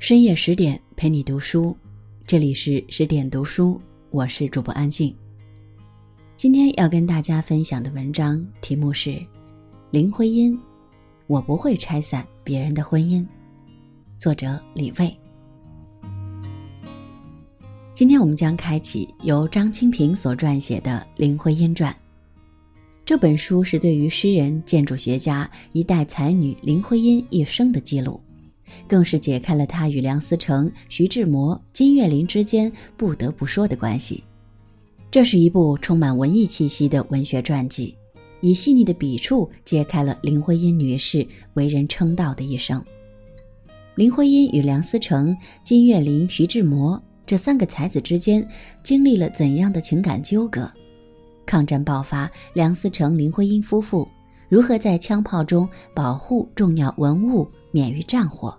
深夜十点陪你读书，这里是十点读书，我是主播安静。今天要跟大家分享的文章题目是：林徽因，我不会拆散别人的婚姻。作者李卫。今天我们将开启由张清平所撰写的《林徽因传》。这本书是对于诗人、建筑学家一代才女林徽因一生的记录，更是解开了他与梁思成、徐志摩、金岳霖之间不得不说的关系。这是一部充满文艺气息的文学传记，以细腻的笔触揭开了林徽因女士为人称道的一生。林徽因与梁思成、金岳霖、徐志摩这三个才子之间经历了怎样的情感纠葛？抗战爆发，梁思成、林徽因夫妇如何在枪炮中保护重要文物免于战火？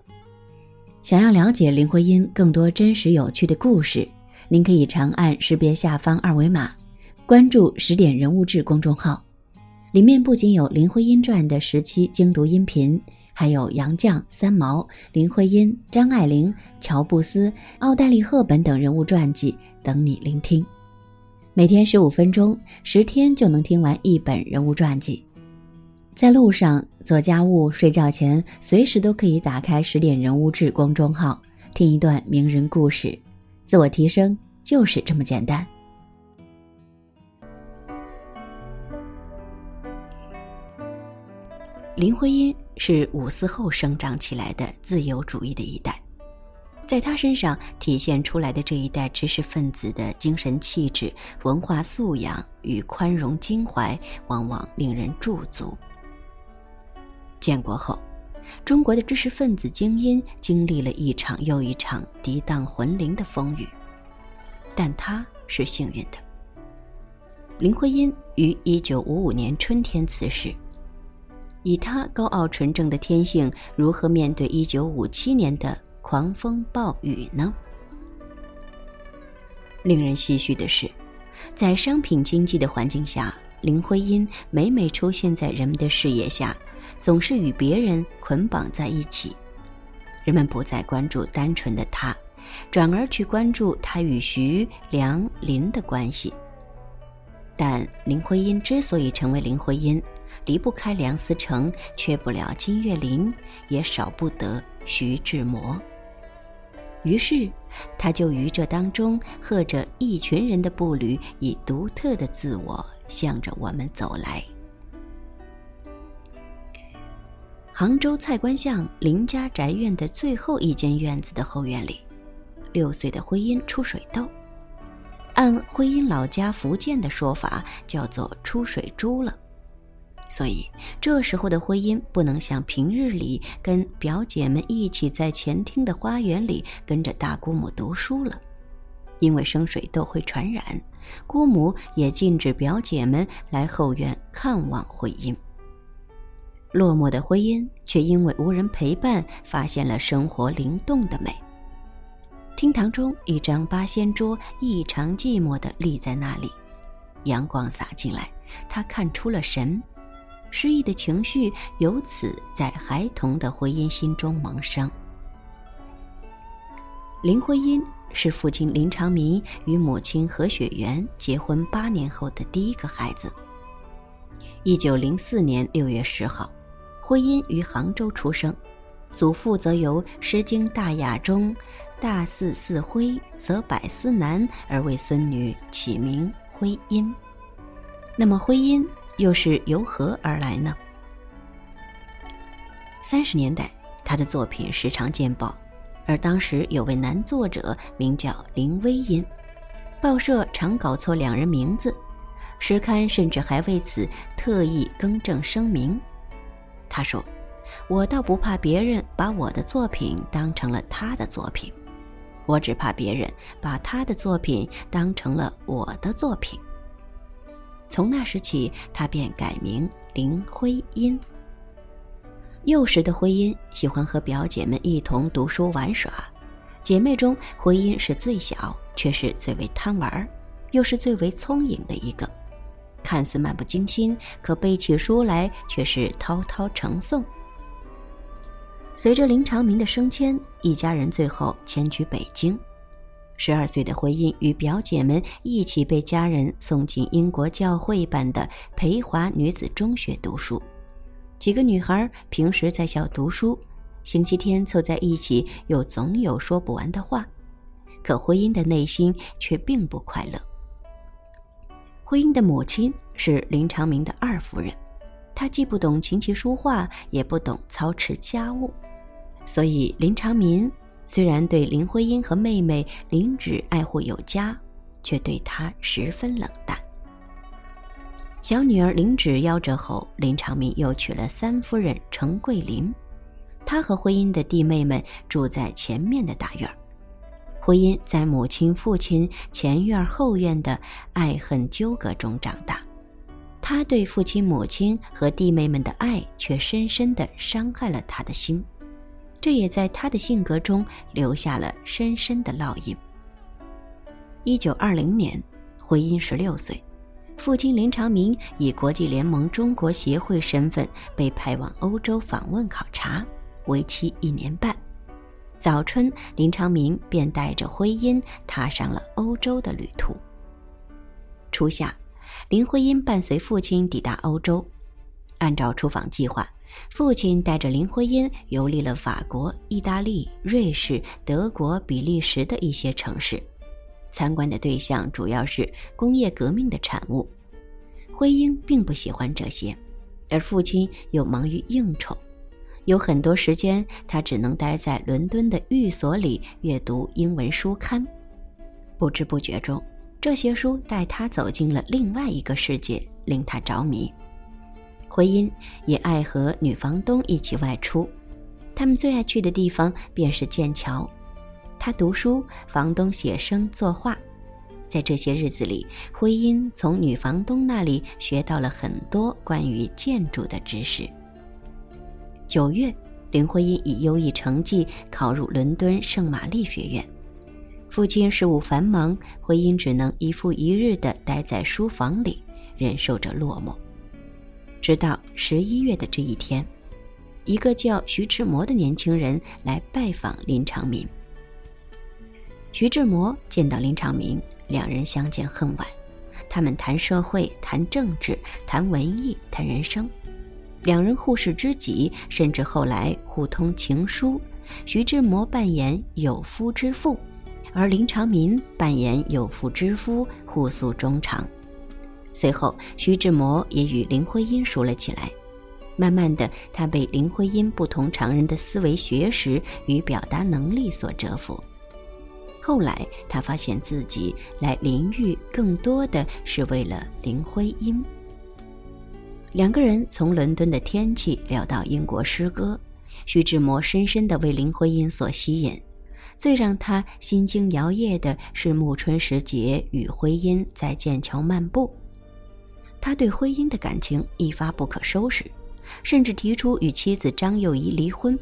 想要了解林徽因更多真实有趣的故事，您可以长按识别下方二维码，关注“十点人物志”公众号。里面不仅有《林徽因传》的十期精读音频，还有杨绛、三毛、林徽因、张爱玲、乔布斯、奥黛丽·赫本等人物传记等你聆听。每天十五分钟，十天就能听完一本人物传记。在路上、做家务、睡觉前，随时都可以打开十点人物志公众号，听一段名人故事，自我提升就是这么简单。林徽因是五四后生长起来的自由主义的一代。在她身上体现出来的这一代知识分子的精神气质、文化素养与宽容襟怀，往往令人驻足。建国后，中国的知识分子精英经历了一场又一场涤荡魂灵的风雨，但他是幸运的。林徽因于一九五五年春天辞世，以他高傲纯正的天性，如何面对一九五七年的？狂风暴雨呢？令人唏嘘的是，在商品经济的环境下，林徽因每每出现在人们的视野下，总是与别人捆绑在一起。人们不再关注单纯的他，转而去关注他与徐、梁、林的关系。但林徽因之所以成为林徽因，离不开梁思成，缺不了金岳霖，也少不得徐志摩。于是，他就于这当中，和着一群人的步履，以独特的自我向着我们走来。杭州蔡官巷林家宅院的最后一间院子的后院里，六岁的徽因出水痘，按徽因老家福建的说法，叫做出水珠了。所以，这时候的徽因不能像平日里跟表姐们一起在前厅的花园里跟着大姑母读书了，因为生水痘会传染，姑母也禁止表姐们来后院看望徽因。落寞的徽因却因为无人陪伴，发现了生活灵动的美。厅堂中一张八仙桌异常寂寞地立在那里，阳光洒进来，他看出了神。失意的情绪由此在孩童的徽因心中萌生。林徽因是父亲林长民与母亲何雪媛结婚八年后的第一个孩子。一九零四年六月十号，徽因于杭州出生，祖父则由《诗经·大雅》中“大似似徽，则百思难”而为孙女起名徽因。那么徽因？又是由何而来呢？三十年代，他的作品时常见报，而当时有位男作者名叫林徽因，报社常搞错两人名字，时刊甚至还为此特意更正声明。他说：“我倒不怕别人把我的作品当成了他的作品，我只怕别人把他的作品当成了我的作品。”从那时起，他便改名林徽因。幼时的徽因喜欢和表姐们一同读书玩耍，姐妹中徽因是最小，却是最为贪玩，又是最为聪颖的一个。看似漫不经心，可背起书来却是滔滔成诵。随着林长民的升迁，一家人最后迁居北京。十二岁的徽因与表姐们一起被家人送进英国教会办的培华女子中学读书。几个女孩平时在校读书，星期天凑在一起又总有说不完的话。可徽因的内心却并不快乐。徽因的母亲是林长民的二夫人，她既不懂琴棋书画，也不懂操持家务，所以林长民。虽然对林徽因和妹妹林芷爱护有加，却对她十分冷淡。小女儿林芷夭折后，林长民又娶了三夫人程桂林。他和徽因的弟妹们住在前面的大院儿徽因在母亲、父亲前院后院的爱恨纠葛中长大，他对父亲、母亲和弟妹们的爱，却深深地伤害了他的心。这也在他的性格中留下了深深的烙印。一九二零年，徽因十六岁，父亲林长民以国际联盟中国协会身份被派往欧洲访问考察，为期一年半。早春，林长民便带着徽因踏上了欧洲的旅途。初夏，林徽因伴随父亲抵达欧洲，按照出访计划。父亲带着林徽因游历了法国、意大利、瑞士、德国、比利时的一些城市，参观的对象主要是工业革命的产物。徽因并不喜欢这些，而父亲又忙于应酬，有很多时间他只能待在伦敦的寓所里阅读英文书刊。不知不觉中，这些书带他走进了另外一个世界，令他着迷。徽因也爱和女房东一起外出，他们最爱去的地方便是剑桥。他读书，房东写生作画。在这些日子里，徽因从女房东那里学到了很多关于建筑的知识。九月，林徽因以优异成绩考入伦敦圣玛丽学院。父亲事务繁忙，徽因只能一复一日地待在书房里，忍受着落寞。直到十一月的这一天，一个叫徐志摩的年轻人来拜访林长民。徐志摩见到林长民，两人相见恨晚。他们谈社会，谈政治，谈文艺，谈人生。两人互是知己，甚至后来互通情书。徐志摩扮演有夫之妇，而林长民扮演有妇之夫，互诉衷肠。随后，徐志摩也与林徽因熟了起来。慢慢的，他被林徽因不同常人的思维、学识与表达能力所折服。后来，他发现自己来林寓更多的是为了林徽因。两个人从伦敦的天气聊到英国诗歌，徐志摩深深的为林徽因所吸引。最让他心惊摇曳的是暮春时节与徽因在剑桥漫步。他对徽因的感情一发不可收拾，甚至提出与妻子张幼仪离婚。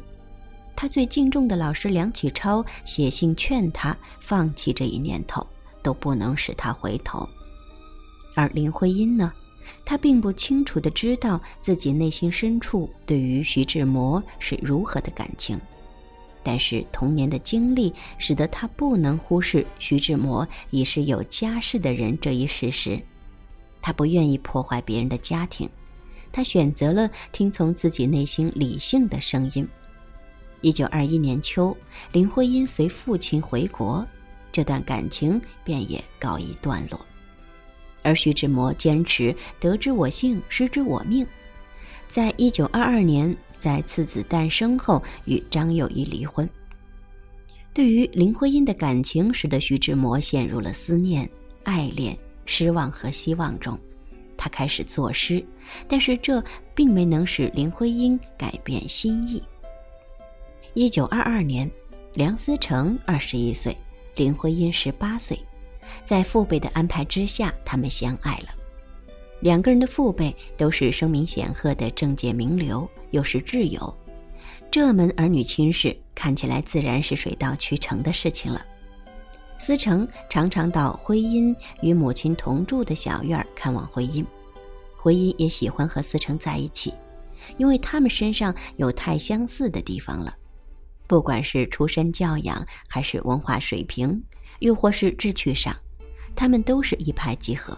他最敬重的老师梁启超写信劝他放弃这一念头，都不能使他回头。而林徽因呢，他并不清楚地知道自己内心深处对于徐志摩是如何的感情，但是童年的经历使得他不能忽视徐志摩已是有家室的人这一事实。他不愿意破坏别人的家庭，他选择了听从自己内心理性的声音。一九二一年秋，林徽因随父亲回国，这段感情便也告一段落。而徐志摩坚持“得之我幸，失之我命”，在一九二二年在次子诞生后与张幼仪离婚。对于林徽因的感情，使得徐志摩陷入了思念、爱恋。失望和希望中，他开始作诗，但是这并没能使林徽因改变心意。一九二二年，梁思成二十一岁，林徽因十八岁，在父辈的安排之下，他们相爱了。两个人的父辈都是声名显赫的政界名流，又是挚友，这门儿女亲事看起来自然是水到渠成的事情了。思成常常到徽因与母亲同住的小院看望徽因，徽因也喜欢和思成在一起，因为他们身上有太相似的地方了，不管是出身教养，还是文化水平，又或是志趣上，他们都是一拍即合。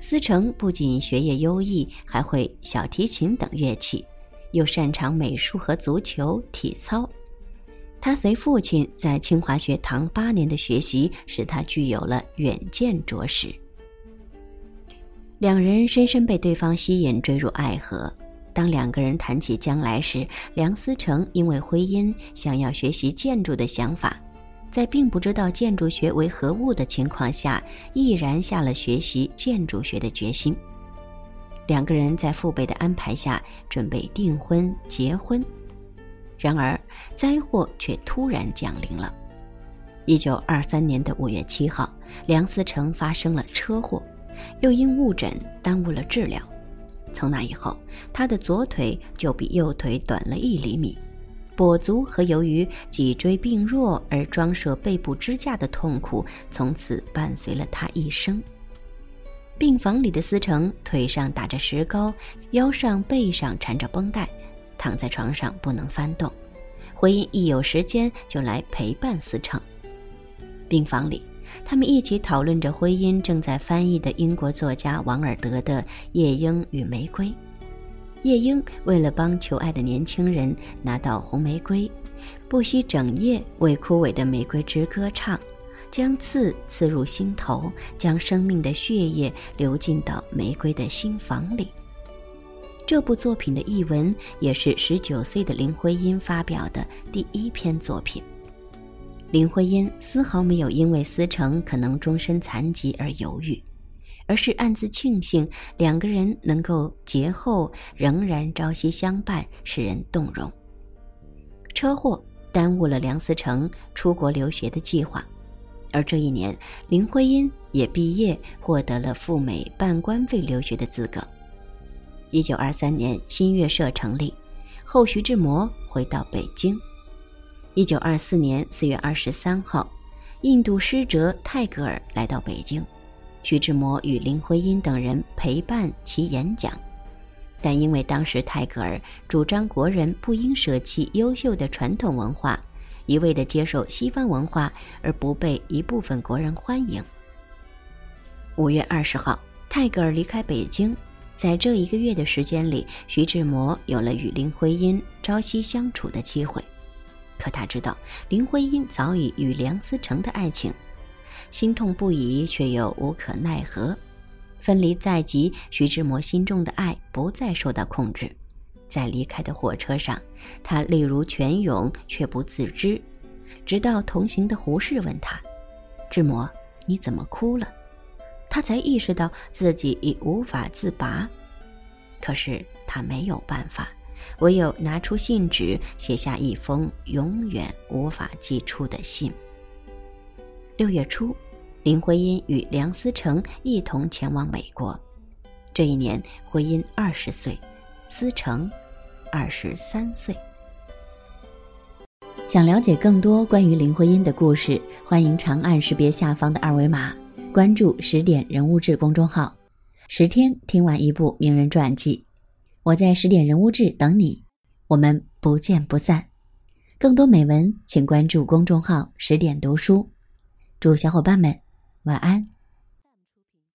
思成不仅学业优异，还会小提琴等乐器，又擅长美术和足球、体操。他随父亲在清华学堂八年的学习，使他具有了远见卓识。两人深深被对方吸引，坠入爱河。当两个人谈起将来时，梁思成因为婚姻想要学习建筑的想法，在并不知道建筑学为何物的情况下，毅然下了学习建筑学的决心。两个人在父辈的安排下准备订婚结婚，然而灾祸却突然降临了。一九二三年的五月七号，梁思成发生了车祸，又因误诊耽误了治疗。从那以后，他的左腿就比右腿短了一厘米，跛足和由于脊椎病弱而装设背部支架的痛苦从此伴随了他一生。病房里的思成腿上打着石膏，腰上背上缠着绷带，躺在床上不能翻动。回音一有时间就来陪伴思成。病房里。他们一起讨论着徽因正在翻译的英国作家王尔德的《夜莺与玫瑰》。夜莺为了帮求爱的年轻人拿到红玫瑰，不惜整夜为枯萎的玫瑰枝歌唱，将刺刺入心头，将生命的血液流进到玫瑰的心房里。这部作品的译文也是十九岁的林徽因发表的第一篇作品。林徽因丝毫没有因为思成可能终身残疾而犹豫，而是暗自庆幸两个人能够节后仍然朝夕相伴，使人动容。车祸耽误了梁思成出国留学的计划，而这一年林徽因也毕业，获得了赴美办官费留学的资格。一九二三年，新月社成立，后徐志摩回到北京。一九二四年四月二十三号，印度使者泰戈尔来到北京，徐志摩与林徽因等人陪伴其演讲。但因为当时泰戈尔主张国人不应舍弃优秀的传统文化，一味地接受西方文化，而不被一部分国人欢迎。五月二十号，泰戈尔离开北京，在这一个月的时间里，徐志摩有了与林徽因朝夕相处的机会。可他知道林徽因早已与梁思成的爱情，心痛不已，却又无可奈何。分离在即，徐志摩心中的爱不再受到控制。在离开的火车上，他泪如泉涌，却不自知。直到同行的胡适问他：“志摩，你怎么哭了？”他才意识到自己已无法自拔。可是他没有办法。唯有拿出信纸，写下一封永远无法寄出的信。六月初，林徽因与梁思成一同前往美国。这一年，徽因二十岁，思成二十三岁。想了解更多关于林徽因的故事，欢迎长按识别下方的二维码，关注“十点人物志”公众号，十天听完一部名人传记。我在十点人物志等你，我们不见不散。更多美文，请关注公众号“十点读书”。祝小伙伴们晚安。